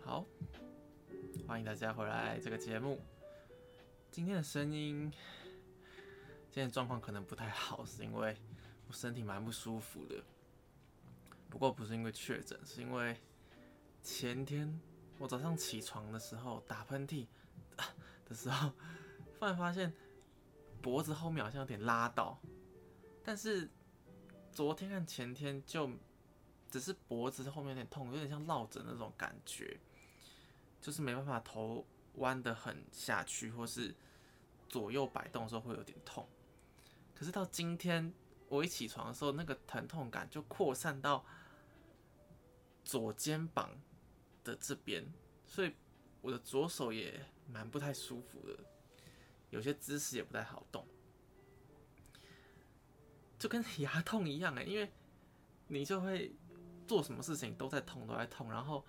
好，欢迎大家回来这个节目。今天的声音，今天状况可能不太好，是因为我身体蛮不舒服的。不过不是因为确诊，是因为前天我早上起床的时候打喷嚏 的时候，突然发现脖子后面好像有点拉到，但是昨天和前天就只是脖子后面有点痛，有点像落枕那种感觉。就是没办法头弯的很下去，或是左右摆动的时候会有点痛。可是到今天我一起床的时候，那个疼痛感就扩散到左肩膀的这边，所以我的左手也蛮不太舒服的，有些姿势也不太好动，就跟 牙痛一样哎，因为你就会做什么事情都在痛，都在痛，然后。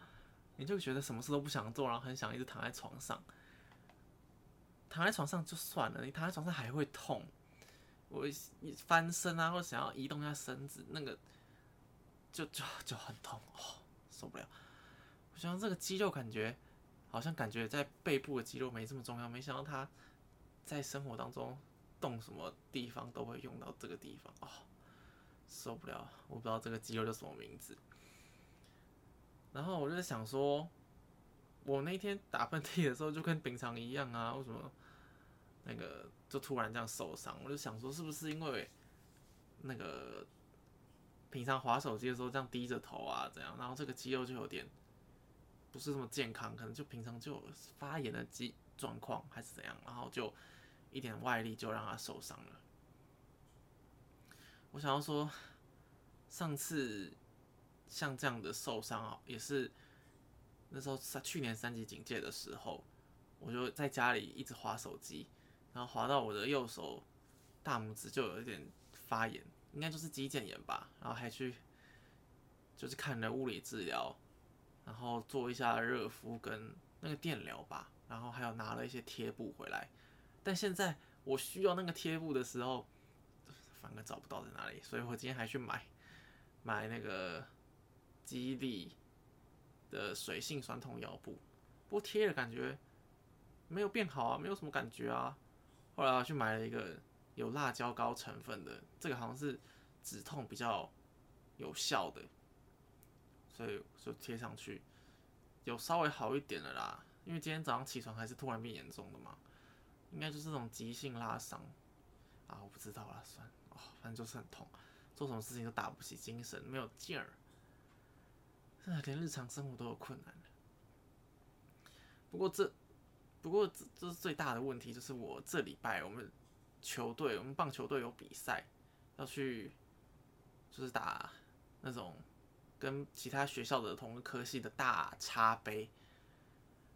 你就觉得什么事都不想做，然后很想一直躺在床上。躺在床上就算了，你躺在床上还会痛。我一翻身啊，或想要移动一下身子，那个就就就很痛哦，受不了。我想这个肌肉感觉好像感觉在背部的肌肉没这么重要，没想到它在生活当中动什么地方都会用到这个地方哦，受不了。我不知道这个肌肉叫什么名字。然后我就在想说，我那天打喷嚏的时候就跟平常一样啊，为什么那个就突然这样受伤？我就想说，是不是因为那个平常滑手机的时候这样低着头啊，怎样？然后这个肌肉就有点不是这么健康，可能就平常就发炎的肌状况还是怎样？然后就一点外力就让它受伤了。我想要说，上次。像这样的受伤啊，也是那时候三去年三级警戒的时候，我就在家里一直划手机，然后划到我的右手大拇指就有一点发炎，应该就是肌腱炎吧。然后还去就是看了物理治疗，然后做一下热敷跟那个电疗吧，然后还有拿了一些贴布回来。但现在我需要那个贴布的时候，反而找不到在哪里，所以我今天还去买买那个。肌力的水性酸痛腰部，不过贴了感觉没有变好啊，没有什么感觉啊。后来我去买了一个有辣椒膏成分的，这个好像是止痛比较有效的，所以就贴上去，有稍微好一点了啦。因为今天早上起床还是突然变严重的嘛，应该就是这种急性拉伤啊，我不知道啦，算哦，反正就是很痛，做什么事情都打不起精神，没有劲儿。连日常生活都有困难不过这，不过这这是最大的问题，就是我这礼拜我们球队，我们棒球队有比赛要去，就是打那种跟其他学校的同一个科系的大差杯。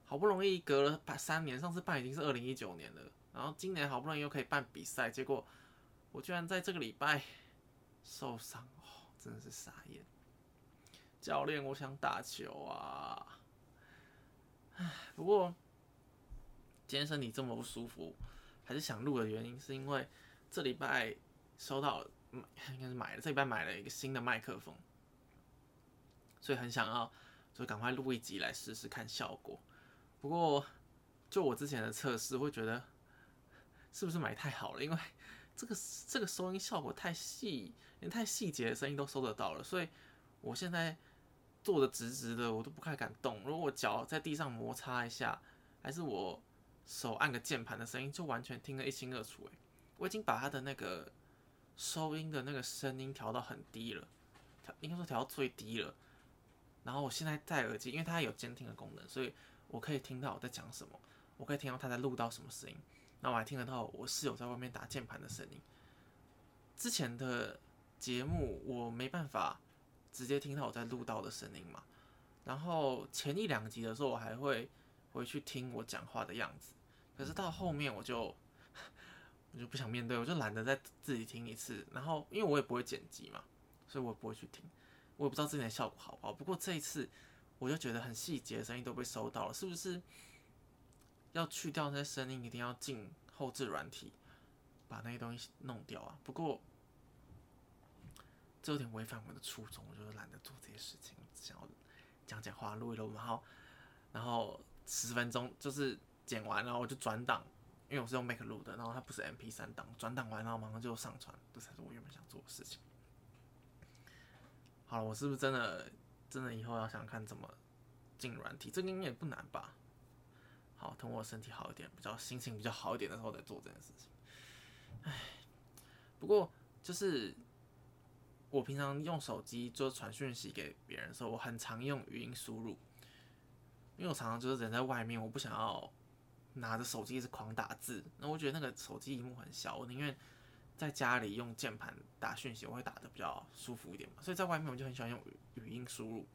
好不容易隔了办三年，上次办已经是二零一九年了，然后今年好不容易又可以办比赛，结果我居然在这个礼拜受伤哦，真的是傻眼。教练，我想打球啊！唉，不过今天身体这么不舒服，还是想录的原因，是因为这礼拜收到，应该是买了这礼拜买了一个新的麦克风，所以很想要就赶快录一集来试试看效果。不过就我之前的测试，会觉得是不是买太好了？因为这个这个收音效果太细，连太细节的声音都收得到了，所以我现在。坐的直直的，我都不太敢动。如果我脚在地上摩擦一下，还是我手按个键盘的声音，就完全听得一清二楚。诶，我已经把它的那个收音的那个声音调到很低了，调应该说调到最低了。然后我现在戴耳机，因为它有监听的功能，所以我可以听到我在讲什么，我可以听到他在录到什么声音。那我还听得到我室友在外面打键盘的声音。之前的节目我没办法。直接听到我在录到的声音嘛，然后前一两集的时候，我还会回去听我讲话的样子，可是到后面我就我就不想面对，我就懒得再自己听一次，然后因为我也不会剪辑嘛，所以我也不会去听，我也不知道之前的效果好不好。不过这一次我就觉得很细节的声音都被收到了，是不是要去掉那些声音，一定要进后置软体，把那些东西弄掉啊。不过这有点违反我的初衷，我就懒得做这些事情，想要讲讲话，录一录，然后然后十分钟就是剪完，然后我就转档，因为我是用 Mac 录的，然后它不是 MP 三档，转档完然后马上就上传，这才是我原本想做的事情。好了，我是不是真的真的以后要想看怎么进软体？这个应该也不难吧？好，等我身体好一点，比较心情比较好一点的时候再做这件事情。唉，不过就是我平常用手机做传讯息给别人的时候，我很常用语音输入，因为我常常就是人在外面，我不想要拿着手机一直狂打字，那我觉得那个手机荧幕很小，我宁愿在家里用键盘打讯息，我会打的比较舒服一点嘛。所以在外面我就很喜欢用语音输入，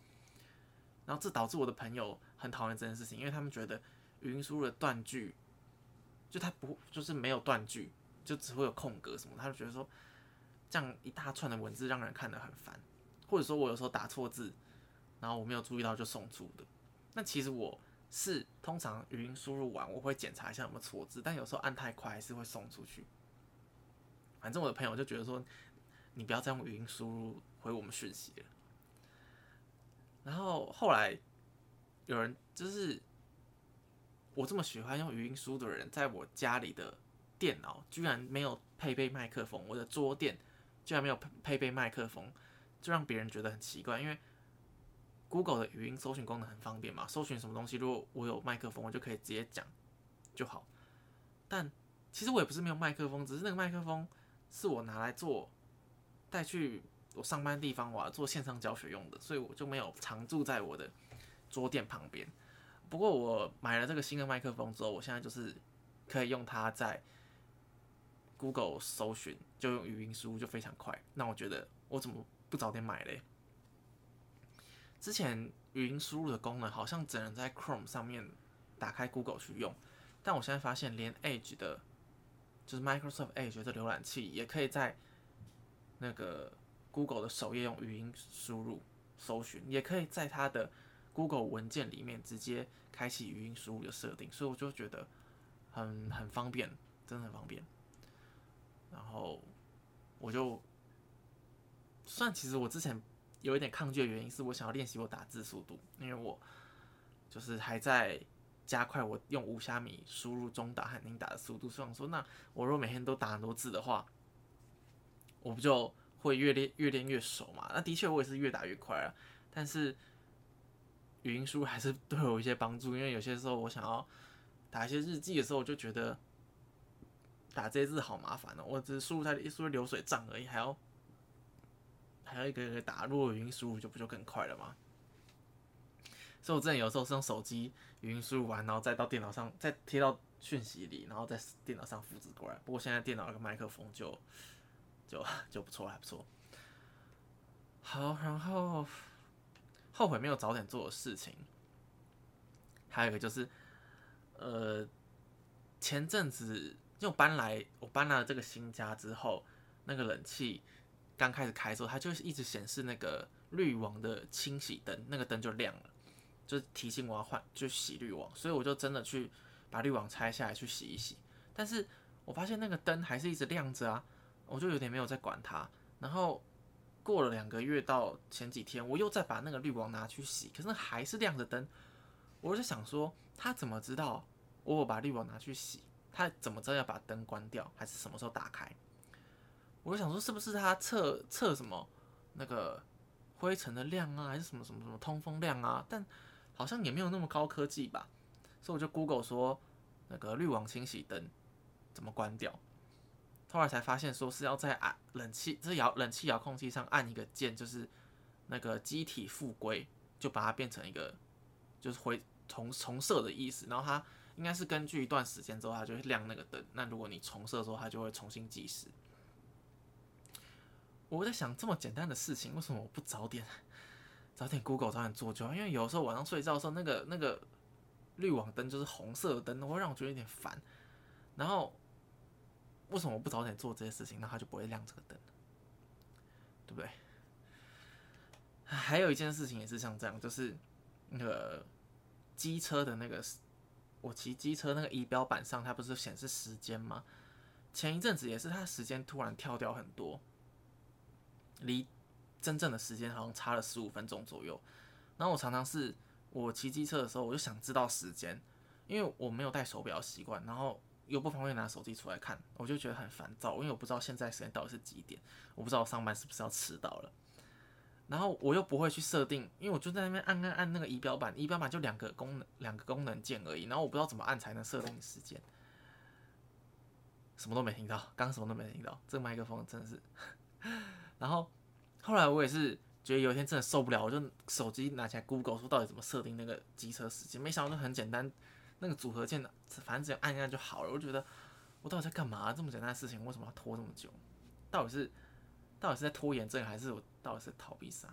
然后这导致我的朋友很讨厌这件事情，因为他们觉得。语音输入的断句，就它不就是没有断句，就只会有空格什么，他就觉得说这样一大串的文字让人看得很烦，或者说我有时候打错字，然后我没有注意到就送出的。那其实我是通常语音输入完我会检查一下有没有错字，但有时候按太快还是会送出去。反正我的朋友就觉得说你不要再用语音输入回我们讯息了。然后后来有人就是。我这么喜欢用语音输的人，在我家里的电脑居然没有配备麦克风，我的桌垫居然没有配配备麦克风，就让别人觉得很奇怪。因为 Google 的语音搜寻功能很方便嘛，搜寻什么东西，如果我有麦克风，我就可以直接讲就好。但其实我也不是没有麦克风，只是那个麦克风是我拿来做带去我上班地方，我做线上教学用的，所以我就没有常驻在我的桌垫旁边。不过我买了这个新的麦克风之后，我现在就是可以用它在 Google 搜寻，就用语音输入就非常快。那我觉得我怎么不早点买嘞？之前语音输入的功能好像只能在 Chrome 上面打开 Google 去用，但我现在发现连 Edge 的，就是 Microsoft Edge 的浏览器也可以在那个 Google 的首页用语音输入搜寻，也可以在它的。Google 文件里面直接开启语音输入的设定，所以我就觉得很很方便，真的很方便。然后我就算其实我之前有一点抗拒的原因，是我想要练习我打字速度，因为我就是还在加快我用无虾米输入中打和英打的速度。所以说，那我如果每天都打很多字的话，我不就会越练越练越熟嘛？那的确我也是越打越快啊，但是。语音输入还是对我一些帮助，因为有些时候我想要打一些日记的时候，我就觉得打这些字好麻烦哦。我只是输入它的一输入流水账而已，还要还要一个一个打。如果语音输入就不就更快了吗？所以我之前有时候是用手机语音输入完，然后再到电脑上再贴到讯息里，然后在电脑上复制过来。不过现在电脑那个麦克风就就就不错，还不错。好，然后。后悔没有早点做的事情，还有一个就是，呃，前阵子就搬来，我搬来了这个新家之后，那个冷气刚开始开的时候，它就一直显示那个滤网的清洗灯，那个灯就亮了，就提醒我要换，就洗滤网，所以我就真的去把滤网拆下来去洗一洗，但是我发现那个灯还是一直亮着啊，我就有点没有在管它，然后。过了两个月到前几天，我又再把那个滤网拿去洗，可是还是亮着灯。我就想说，他怎么知道我把滤网拿去洗？他怎么知道要把灯关掉，还是什么时候打开？我就想说，是不是他测测什么那个灰尘的量啊，还是什么什么什么通风量啊？但好像也没有那么高科技吧。所以我就 Google 说，那个滤网清洗灯怎么关掉？后来才发现，说是要在按冷气，这遥冷气遥控器上按一个键，就是那个机体复归，就把它变成一个，就是回重重设的意思。然后它应该是根据一段时间之后，它就会亮那个灯。那如果你重设之后，它就会重新计时。我在想，这么简单的事情，为什么我不早点早点 Google 早点做就好？因为有时候晚上睡觉的时候，那个那个滤网灯就是红色的灯，会让我觉得有点烦。然后。为什么我不早点做这些事情，那它就不会亮这个灯，对不对？还有一件事情也是像这样，就是那个机车的那个我骑机车那个仪表板上，它不是显示时间吗？前一阵子也是，它时间突然跳掉很多，离真正的时间好像差了十五分钟左右。然后我常常是我骑机车的时候，我就想知道时间，因为我没有戴手表习惯，然后又不方便拿手机出来看，我就觉得很烦躁，因为我不知道现在时间到底是几点，我不知道我上班是不是要迟到了。然后我又不会去设定，因为我就在那边按按按那个仪表板，仪表板就两个功能两个功能键而已，然后我不知道怎么按才能设定时间，什么都没听到，刚什么都没听到，这个麦克风真的是。然后后来我也是觉得有一天真的受不了，我就手机拿起来 Google 说到底怎么设定那个机车时间，没想到就很简单，那个组合键反正只要按一按就好了。我觉得我到底在干嘛？这么简单的事情为什么要拖这么久？到底是？到底是在拖延症，还是我到底是逃避啥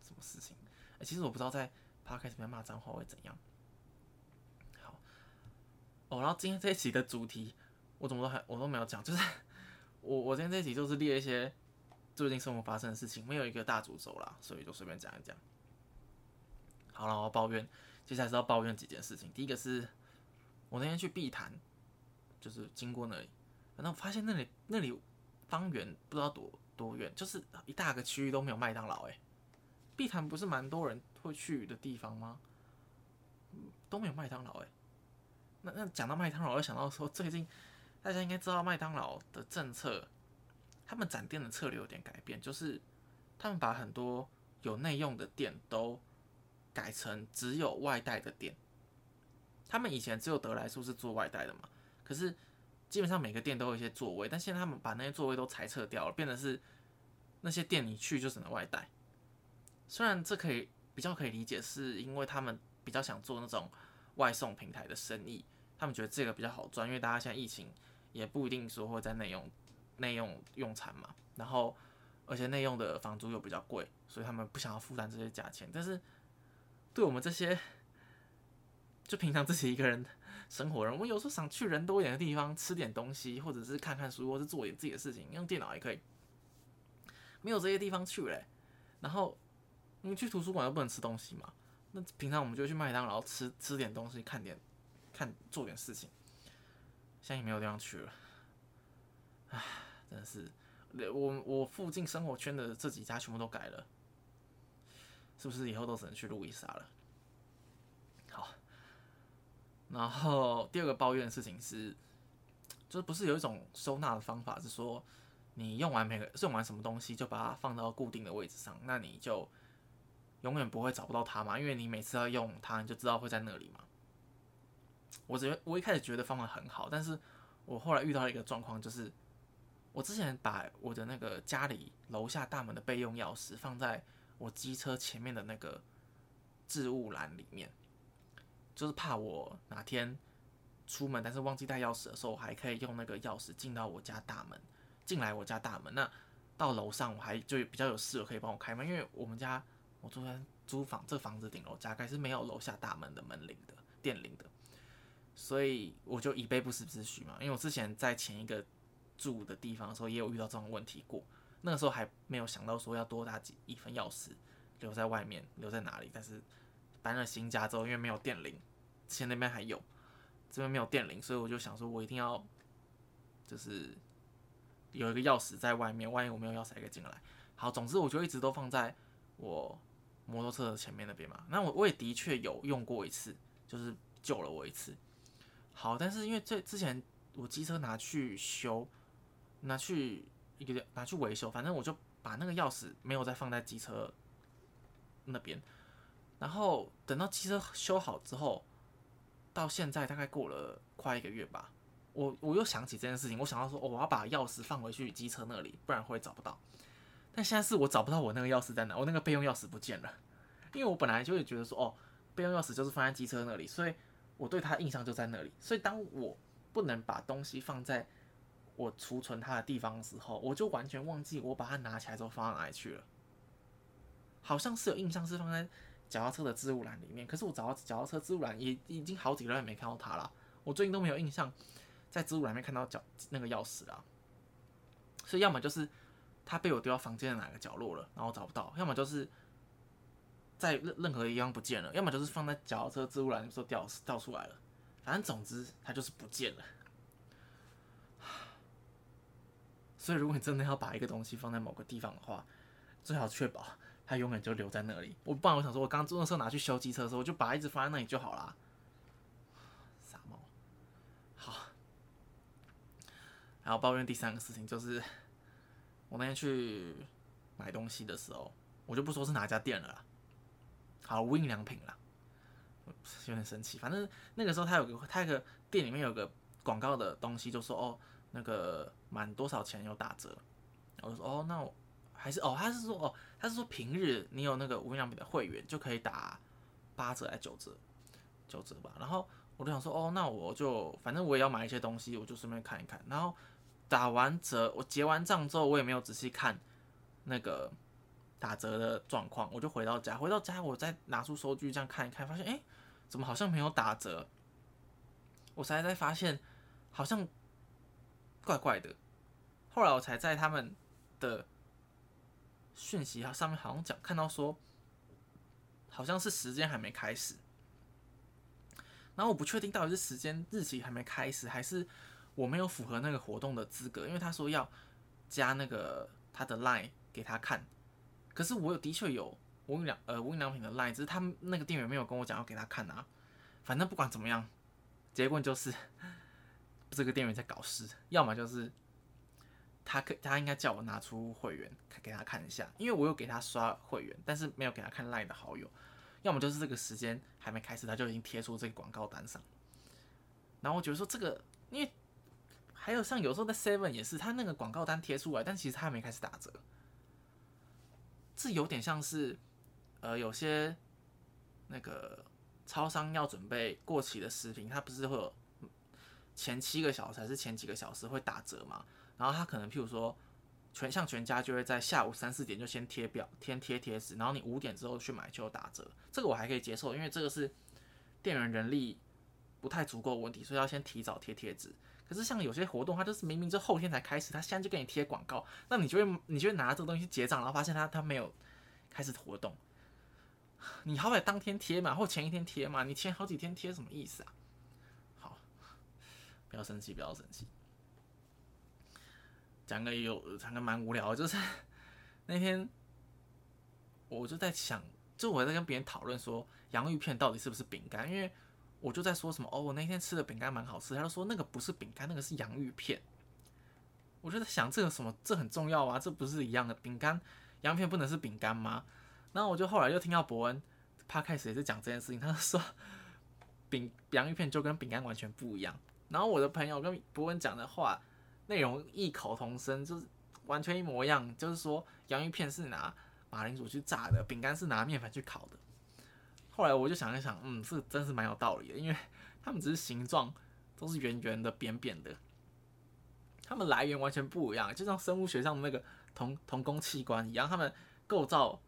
什么事情？哎，其实我不知道在趴开始里面骂脏话会怎样。好，哦，然后今天这一期的主题，我怎么都还我都没有讲，就是 我我今天这一期就是列一些最近生活发生的事情，没有一个大主轴啦，所以就随便讲一讲。好了，我要抱怨，接下来是要抱怨几件事情。第一个是我那天去碧潭，就是经过那里，然后发现那里那里方圆不知道多。多远？就是一大个区域都没有麦当劳哎！碧潭不是蛮多人会去的地方吗？都没有麦当劳哎！那那讲到麦当劳，我想到说最近大家应该知道麦当劳的政策，他们展店的策略有点改变，就是他们把很多有内用的店都改成只有外带的店。他们以前只有德莱素是做外带的嘛，可是。基本上每个店都有一些座位，但现在他们把那些座位都裁撤掉了，变得是那些店你去就只能外带。虽然这可以比较可以理解，是因为他们比较想做那种外送平台的生意，他们觉得这个比较好赚，因为大家现在疫情也不一定说会在内用内用用餐嘛，然后而且内用的房租又比较贵，所以他们不想要负担这些价钱。但是对我们这些就平常自己一个人。生活人，我有时候想去人多一点的地方吃点东西，或者是看看书，或是做点自己的事情，用电脑也可以。没有这些地方去嘞，然后你去图书馆又不能吃东西嘛，那平常我们就去麦当劳吃吃点东西，看点看做点事情。现在也没有地方去了，唉，真的是，我我附近生活圈的这几家全部都改了，是不是以后都只能去路易莎了？好然后第二个抱怨的事情是，就是不是有一种收纳的方法，是说你用完每个用完什么东西就把它放到固定的位置上，那你就永远不会找不到它嘛，因为你每次要用它，你就知道会在那里嘛。我觉得我一开始觉得方法很好，但是我后来遇到一个状况，就是我之前把我的那个家里楼下大门的备用钥匙放在我机车前面的那个置物栏里面。就是怕我哪天出门，但是忘记带钥匙的时候，我还可以用那个钥匙进到我家大门，进来我家大门。那到楼上我还就比较有室友可以帮我开门，因为我们家我住在租房，这房子顶楼加盖是没有楼下大门的门铃的电铃的，所以我就以备不时之需嘛。因为我之前在前一个住的地方的时候，也有遇到这种问题过，那个时候还没有想到说要多打几一份钥匙留在外面，留在哪里，但是搬了新家之后，因为没有电铃。之前那边还有，这边没有电铃，所以我就想说，我一定要就是有一个钥匙在外面，万一我没有钥匙还可以进来。好，总之我就一直都放在我摩托车的前面那边嘛。那我我也的确有用过一次，就是救了我一次。好，但是因为这之前我机车拿去修，拿去一个拿去维修，反正我就把那个钥匙没有再放在机车那边，然后等到机车修好之后。到现在大概过了快一个月吧，我我又想起这件事情，我想到说，我要把钥匙放回去机车那里，不然会找不到。但现在是我找不到我那个钥匙在哪，我那个备用钥匙不见了。因为我本来就会觉得说，哦，备用钥匙就是放在机车那里，所以我对它印象就在那里。所以当我不能把东西放在我储存它的地方的时候，我就完全忘记我把它拿起来之后放到哪里去了。好像是有印象是放在。脚踏车的置物栏里面，可是我找到脚踏车置物栏也已经好几个月没看到它了。我最近都没有印象在置物栏里面看到脚那个钥匙了。所以要么就是它被我丢到房间的哪个角落了，然后找不到；要么就是在任任何一样不见了；要么就是放在脚踏车置物栏的时候掉掉出来了。反正总之它就是不见了。所以如果你真的要把一个东西放在某个地方的话，最好确保它永远就留在那里。我不然我想说，我刚那时候拿去修机车的时候，我就把它一直放在那里就好啦。傻猫。好，然后抱怨第三个事情就是，我那天去买东西的时候，我就不说是哪家店了啦。好，无印良品啦，有点生气。反正那个时候他有个他那个店里面有个广告的东西，就说哦。那个满多少钱有打折？我说哦，那我还是哦，他是说哦，他是说平日你有那个无印良品的会员就可以打八折还九折，九折吧。然后我就想说哦，那我就反正我也要买一些东西，我就顺便看一看。然后打完折，我结完账之后，我也没有仔细看那个打折的状况，我就回到家。回到家，我再拿出收据这样看一看，发现哎，怎么好像没有打折？我才才发现好像。怪怪的，后来我才在他们的讯息啊上面好像讲看到说，好像是时间还没开始，然后我不确定到底是时间日期还没开始，还是我没有符合那个活动的资格，因为他说要加那个他的 line 给他看，可是我有的确有无印良呃无印良品的 line，只是他们那个店员没有跟我讲要给他看啊，反正不管怎么样，结果就是。这个店员在搞事，要么就是他可他应该叫我拿出会员给他看一下，因为我有给他刷会员，但是没有给他看 LINE 的好友，要么就是这个时间还没开始，他就已经贴出这个广告单上。然后我觉得说这个，因为还有像有时候在 Seven 也是，他那个广告单贴出来，但其实他还没开始打折，这有点像是呃有些那个超商要准备过期的食品，它不是会有。前七个小时还是前几个小时会打折嘛？然后他可能譬如说，全像全家就会在下午三四点就先贴表、先贴贴纸，然后你五点之后去买就有打折。这个我还可以接受，因为这个是店员人力不太足够问题，所以要先提早贴贴纸。可是像有些活动，它就是明明就后天才开始，他现在就给你贴广告，那你就会你就会拿这个东西结账，然后发现他他没有开始活动，你好歹当天贴嘛，或前一天贴嘛，你前好几天贴什么意思啊？不要生气，不要生气。讲个有讲个蛮无聊，就是 那天我就在想，就我在跟别人讨论说洋芋片到底是不是饼干，因为我就在说什么哦，我那天吃的饼干蛮好吃，他就说那个不是饼干，那个是洋芋片。我就在想这个什么，这很重要啊，这不是一样的饼干，洋芋片不能是饼干吗？然后我就后来又听到伯恩他开始也是讲这件事情，他就说饼洋芋片就跟饼干完全不一样。然后我的朋友跟博文讲的话内容异口同声，就是完全一模一样。就是说，洋芋片是拿马铃薯去炸的，饼干是拿面粉去烤的。后来我就想一想，嗯，这真是蛮有道理的，因为 他们只是形状都是圆圆的、扁扁的，它们来源完全不一样，就像生物学上的那个同同工器官一样，它们构造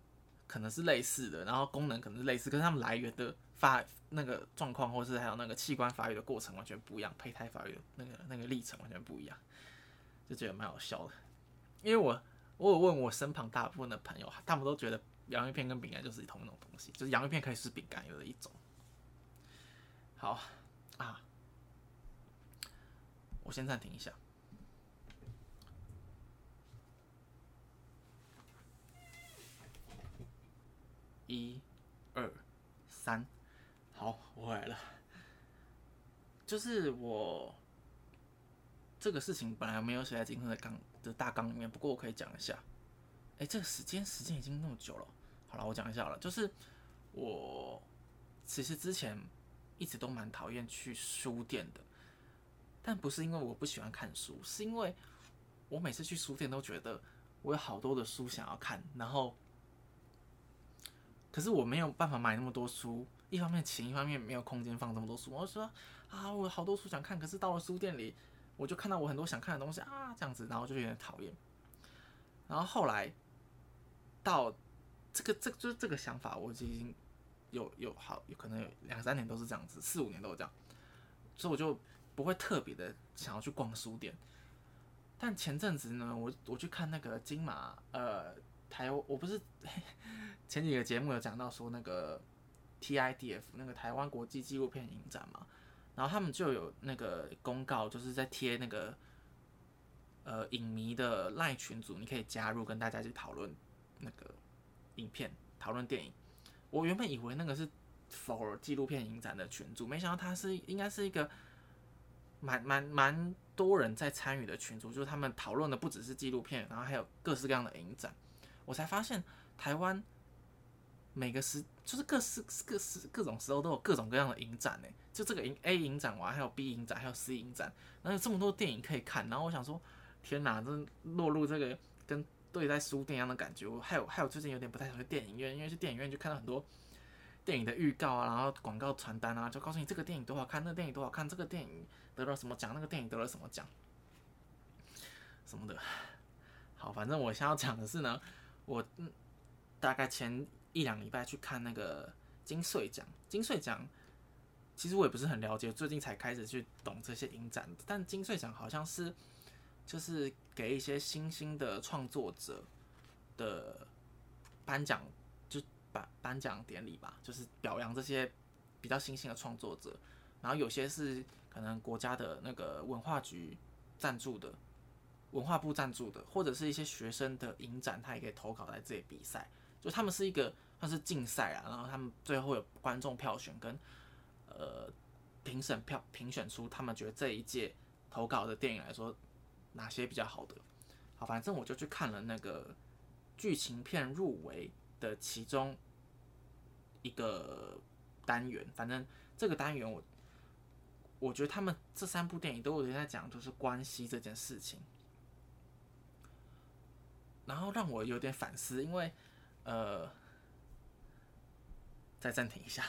可能是类似的，然后功能可能是类似，可是它们来源的发。那个状况，或是还有那个器官发育的过程完全不一样，胚胎发育的那个那个历程完全不一样，就觉得蛮好笑的。因为我我有问我身旁大部分的朋友，他们都觉得洋芋片跟饼干就是同一种东西，就是洋芋片可以是饼干有的一种。好啊，我先暂停一下，一、二、三。好，我回来了。就是我这个事情本来没有写在今天的纲的大纲里面，不过我可以讲一下。哎，这个时间时间已经那么久了，好了，我讲一下了。就是我其实之前一直都蛮讨厌去书店的，但不是因为我不喜欢看书，是因为我每次去书店都觉得我有好多的书想要看，然后可是我没有办法买那么多书。一方面勤，一方面没有空间放这么多书。我说啊，我好多书想看，可是到了书店里，我就看到我很多想看的东西啊，这样子，然后就有点讨厌。然后后来到这个，这就是这个想法，我已经有有好有可能有两三年都是这样子，四五年都是这样，所以我就不会特别的想要去逛书店。但前阵子呢，我我去看那个金马，呃，台我不是 前几个节目有讲到说那个。TIDF 那个台湾国际纪录片影展嘛，然后他们就有那个公告，就是在贴那个呃影迷的赖群组，你可以加入跟大家去讨论那个影片、讨论电影。我原本以为那个是 for 纪录片影展的群组，没想到它是应该是一个蛮蛮蛮多人在参与的群组，就是他们讨论的不只是纪录片，然后还有各式各样的影展。我才发现台湾每个时就是各式各式各种时候都有各种各样的影展呢。就这个影 A 影展完，还有 B 影展，还有 C 影展，然后有这么多电影可以看。然后我想说，天哪，真落入这个跟对待书店一样的感觉。我还有还有最近有点不太想去电影院，因为去电影院就看到很多电影的预告啊，然后广告传单啊，就告诉你这个电影多好看，那个电影多好看，这个电影得了什么奖，那个电影得了什么奖，什么的。好，反正我想要讲的是呢。我嗯，大概前一两礼拜去看那个金穗奖，金穗奖其实我也不是很了解，最近才开始去懂这些影展。但金穗奖好像是就是给一些新兴的创作者的颁奖，就颁颁奖典礼吧，就是表扬这些比较新兴的创作者。然后有些是可能国家的那个文化局赞助的。文化部赞助的，或者是一些学生的影展，他也可以投稿在这里比赛。就他们是一个算是竞赛啊，然后他们最后有观众票选跟呃评审票评选出他们觉得这一届投稿的电影来说哪些比较好的。好，反正我就去看了那个剧情片入围的其中一个单元。反正这个单元我我觉得他们这三部电影都有人在讲，就是关系这件事情。然后让我有点反思，因为，呃，再暂停一下。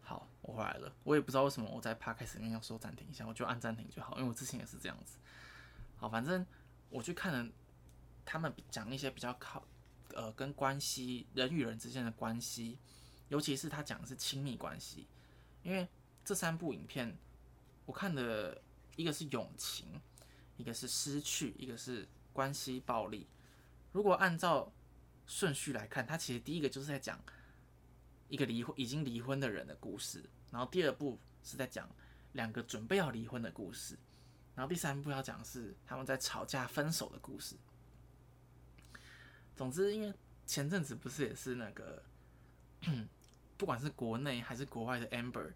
好，我回来了。我也不知道为什么我在 p 开始里面要说暂停一下，我就按暂停就好，因为我之前也是这样子。好，反正我去看了他们讲一些比较靠，呃，跟关系人与人之间的关系，尤其是他讲的是亲密关系，因为这三部影片我看的一个是友情，一个是失去，一个是关系暴力。如果按照顺序来看，它其实第一个就是在讲一个离婚已经离婚的人的故事，然后第二部是在讲两个准备要离婚的故事，然后第三部要讲是他们在吵架分手的故事。总之，因为前阵子不是也是那个，不管是国内还是国外的 Amber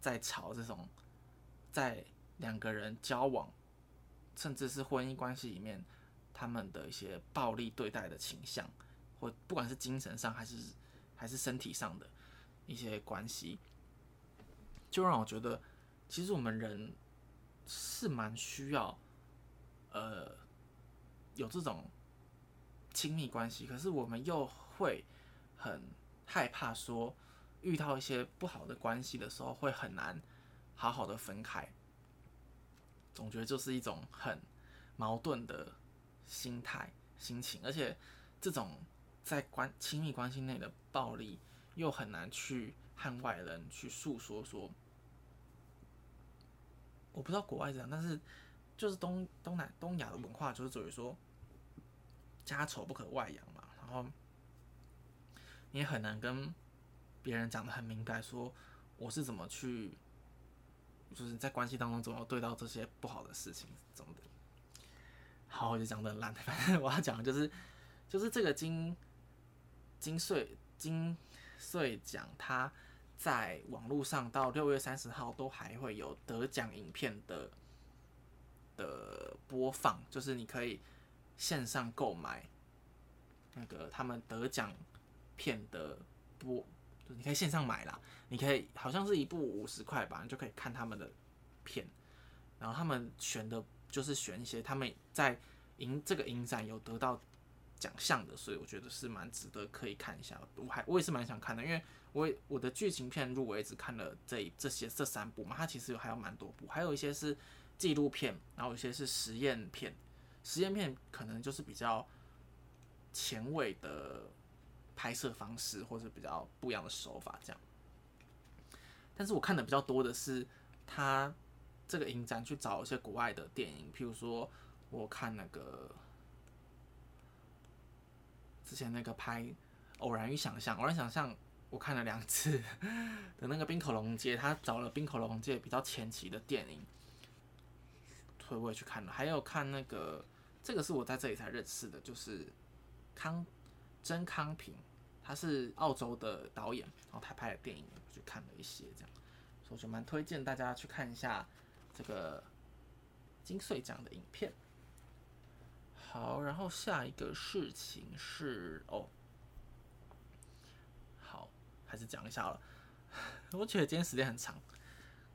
在吵这种在两个人交往，甚至是婚姻关系里面。他们的一些暴力对待的倾向，或不管是精神上还是还是身体上的一些关系，就让我觉得，其实我们人是蛮需要，呃，有这种亲密关系，可是我们又会很害怕说，遇到一些不好的关系的时候，会很难好好的分开，总觉得就是一种很矛盾的。心态、心情，而且这种在关亲密关系内的暴力，又很难去和外人去诉说。说我不知道国外这样，但是就是东东南东亚的文化就是属于说家丑不可外扬嘛。然后你也很难跟别人讲的很明白，说我是怎么去，就是在关系当中怎么对到这些不好的事情，怎么的。好，我就讲的很烂。反正我要讲的就是，就是这个金金穗金穗奖，它在网络上到六月三十号都还会有得奖影片的的播放，就是你可以线上购买那个他们得奖片的播，你可以线上买啦。你可以好像是一部五十块吧，你就可以看他们的片，然后他们选的。就是选一些他们在影这个影展有得到奖项的，所以我觉得是蛮值得可以看一下。我还我也是蛮想看的，因为我我的剧情片入围只看了这这些这三部嘛，它其实有还有蛮多部，还有一些是纪录片，然后有些是实验片。实验片可能就是比较前卫的拍摄方式，或者比较不一样的手法这样。但是我看的比较多的是他。这个影展去找一些国外的电影，譬如说我看那个之前那个拍《偶然与想象》，《偶然想象》我看了两次 的那个冰口龙介，他找了冰口龙介比较前期的电影，所以我也去看了。还有看那个，这个是我在这里才认识的，就是康真康平，他是澳洲的导演，然后他拍的电影，我去看了一些，这样，所以我就蛮推荐大家去看一下这个金穗奖的影片。好，然后下一个事情是哦。好还是讲一下了，我觉得今天时间很长。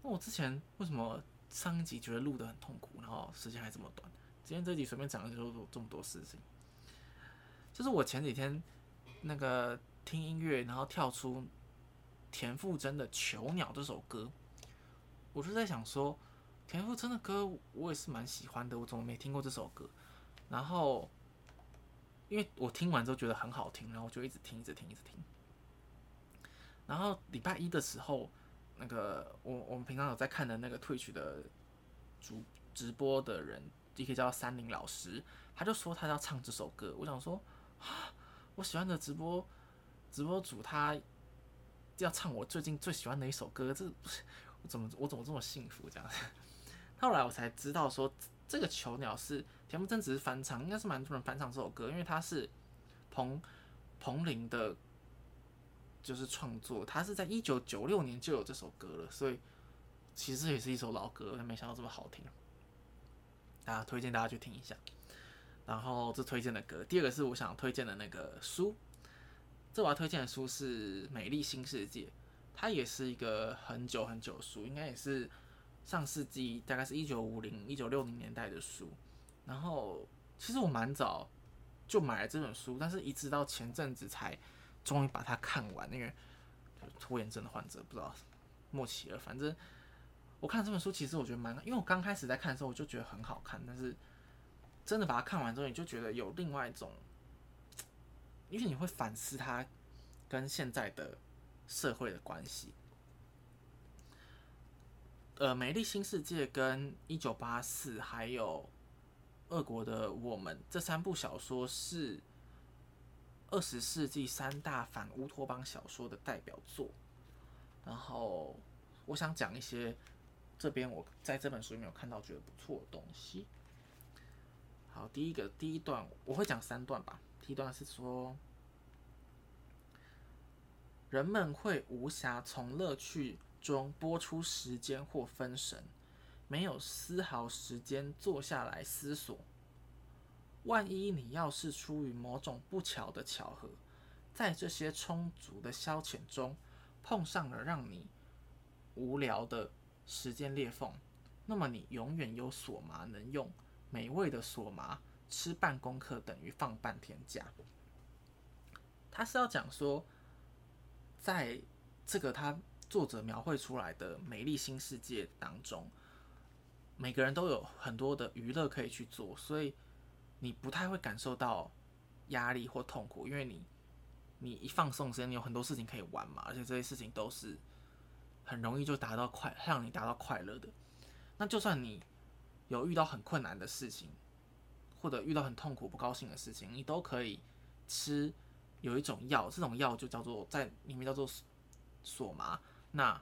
那我之前为什么上一集觉得录的很痛苦，然后时间还这么短？今天这集随便讲就这么多事情。就是我前几天那个听音乐，然后跳出田馥甄的《囚鸟》这首歌，我就在想说，田馥甄的歌我也是蛮喜欢的，我怎么没听过这首歌？然后因为我听完之后觉得很好听，然后我就一直听，一直听，一直听。然后礼拜一的时候，那个我我们平常有在看的那个 Twitch 的主直播的人，一个叫三林老师，他就说他要唱这首歌。我想说，啊，我喜欢的直播直播主他要唱我最近最喜欢的一首歌，这 我怎么我怎么这么幸福这样？后来我才知道说，这个囚鸟是田馥甄只是翻唱，应该是蛮多人翻唱这首歌，因为他是彭彭羚的。就是创作，他是在一九九六年就有这首歌了，所以其实也是一首老歌，但没想到这么好听。大家推荐大家去听一下。然后这推荐的歌，第二个是我想推荐的那个书，这我要推荐的书是《美丽新世界》，它也是一个很久很久的书，应该也是上世纪大概是一九五零、一九六零年代的书。然后其实我蛮早就买了这本书，但是一直到前阵子才。终于把它看完，因为拖延症的患者不知道末期了。反正我看这本书，其实我觉得蛮……因为我刚开始在看的时候，我就觉得很好看，但是真的把它看完之后，你就觉得有另外一种，因为你会反思它跟现在的社会的关系。呃，《美丽新世界》跟《一九八四》还有《俄国的我们》这三部小说是。二十世纪三大反乌托邦小说的代表作，然后我想讲一些这边我在这本书里面有看到觉得不错的东西。好，第一个第一段我会讲三段吧。第一段是说，人们会无暇从乐趣中拨出时间或分神，没有丝毫时间坐下来思索。万一你要是出于某种不巧的巧合，在这些充足的消遣中碰上了让你无聊的时间裂缝，那么你永远有索麻能用。美味的索麻，吃半功课等于放半天假。他是要讲说，在这个他作者描绘出来的美丽新世界当中，每个人都有很多的娱乐可以去做，所以。你不太会感受到压力或痛苦，因为你你一放松时间，你有很多事情可以玩嘛，而且这些事情都是很容易就达到快，让你达到快乐的。那就算你有遇到很困难的事情，或者遇到很痛苦、不高兴的事情，你都可以吃有一种药，这种药就叫做在里面叫做索麻。那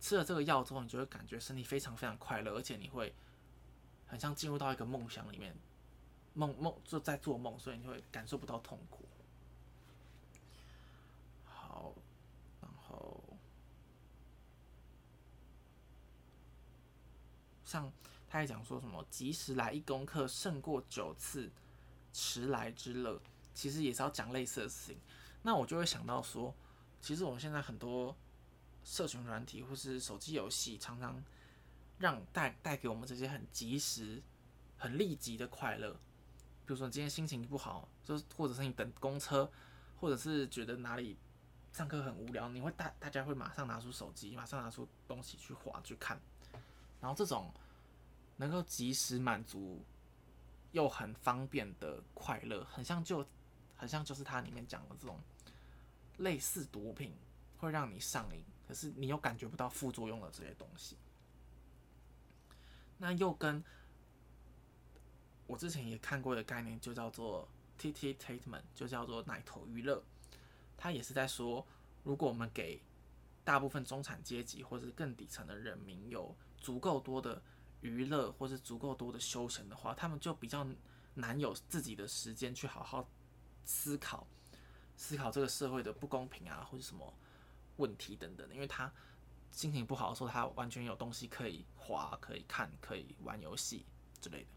吃了这个药之后，你就会感觉身体非常非常快乐，而且你会很像进入到一个梦想里面。梦梦就在做梦，所以你会感受不到痛苦。好，然后像他还讲说什么“及时来一功课，胜过九次迟来之乐”，其实也是要讲类似的事情。那我就会想到说，其实我们现在很多社群软体或是手机游戏，常常让带带给我们这些很及时、很立即的快乐。比如说今天心情不好，就或者是你等公车，或者是觉得哪里上课很无聊，你会大大家会马上拿出手机，马上拿出东西去划去看，然后这种能够及时满足又很方便的快乐，很像就很像就是它里面讲的这种类似毒品，会让你上瘾，可是你又感觉不到副作用的这些东西，那又跟。我之前也看过的概念，就叫做 T T t a t e m e n t 就叫做奶头娱乐。他也是在说，如果我们给大部分中产阶级或者是更底层的人民有足够多的娱乐或是足够多的休闲的话，他们就比较难有自己的时间去好好思考思考这个社会的不公平啊，或者什么问题等等的。因为他心情不好的时候，他完全有东西可以滑、可以看、可以玩游戏之类的。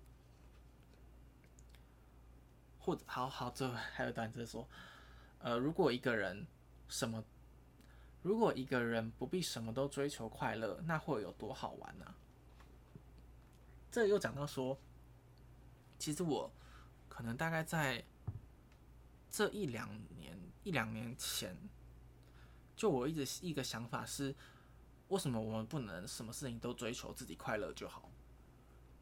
或者，好好，最后还有一段就是说，呃，如果一个人什么，如果一个人不必什么都追求快乐，那会有多好玩呢？这又讲到说，其实我可能大概在这一两年一两年前，就我一直一个想法是，为什么我们不能什么事情都追求自己快乐就好？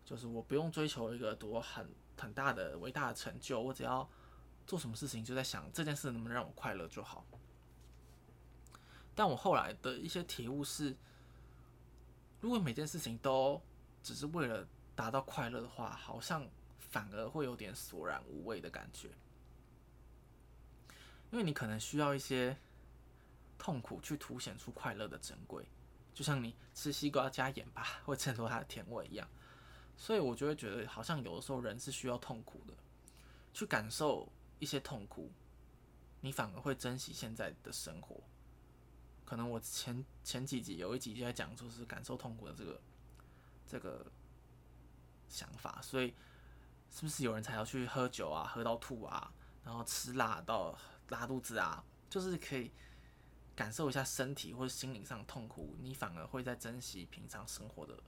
就是我不用追求一个多很很大的伟大的成就，我只要做什么事情就在想这件事能不能让我快乐就好。但我后来的一些体悟是，如果每件事情都只是为了达到快乐的话，好像反而会有点索然无味的感觉，因为你可能需要一些痛苦去凸显出快乐的珍贵，就像你吃西瓜加盐巴 会衬托它的甜味一样。所以我就会觉得，好像有的时候人是需要痛苦的，去感受一些痛苦，你反而会珍惜现在的生活。可能我前前几集有一集就在讲，就是感受痛苦的这个这个想法。所以是不是有人才要去喝酒啊，喝到吐啊，然后吃辣到拉肚子啊？就是可以感受一下身体或者心灵上的痛苦，你反而会在珍惜平常生活的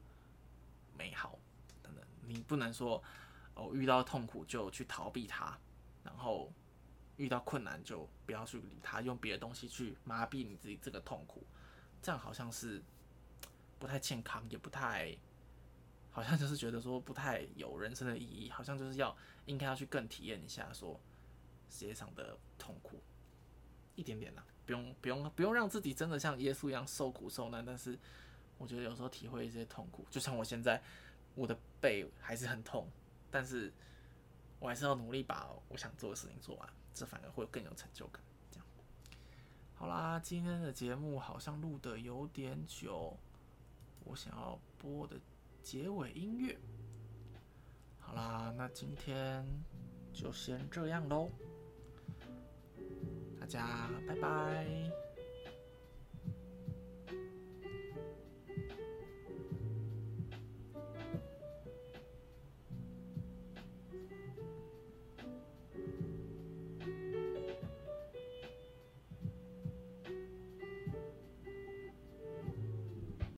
美好等等。你不能说哦，遇到痛苦就去逃避它，然后遇到困难就不要去理它，用别的东西去麻痹你自己这个痛苦，这样好像是不太健康，也不太，好像就是觉得说不太有人生的意义，好像就是要应该要去更体验一下说世界上的痛苦，一点点啦，不用不用不用让自己真的像耶稣一样受苦受难，但是我觉得有时候体会一些痛苦，就像我现在。我的背还是很痛，但是我还是要努力把我想做的事情做完，这反而会更有成就感。这样，好啦，今天的节目好像录的有点久，我想要播的结尾音乐。好啦，那今天就先这样喽，家拜拜。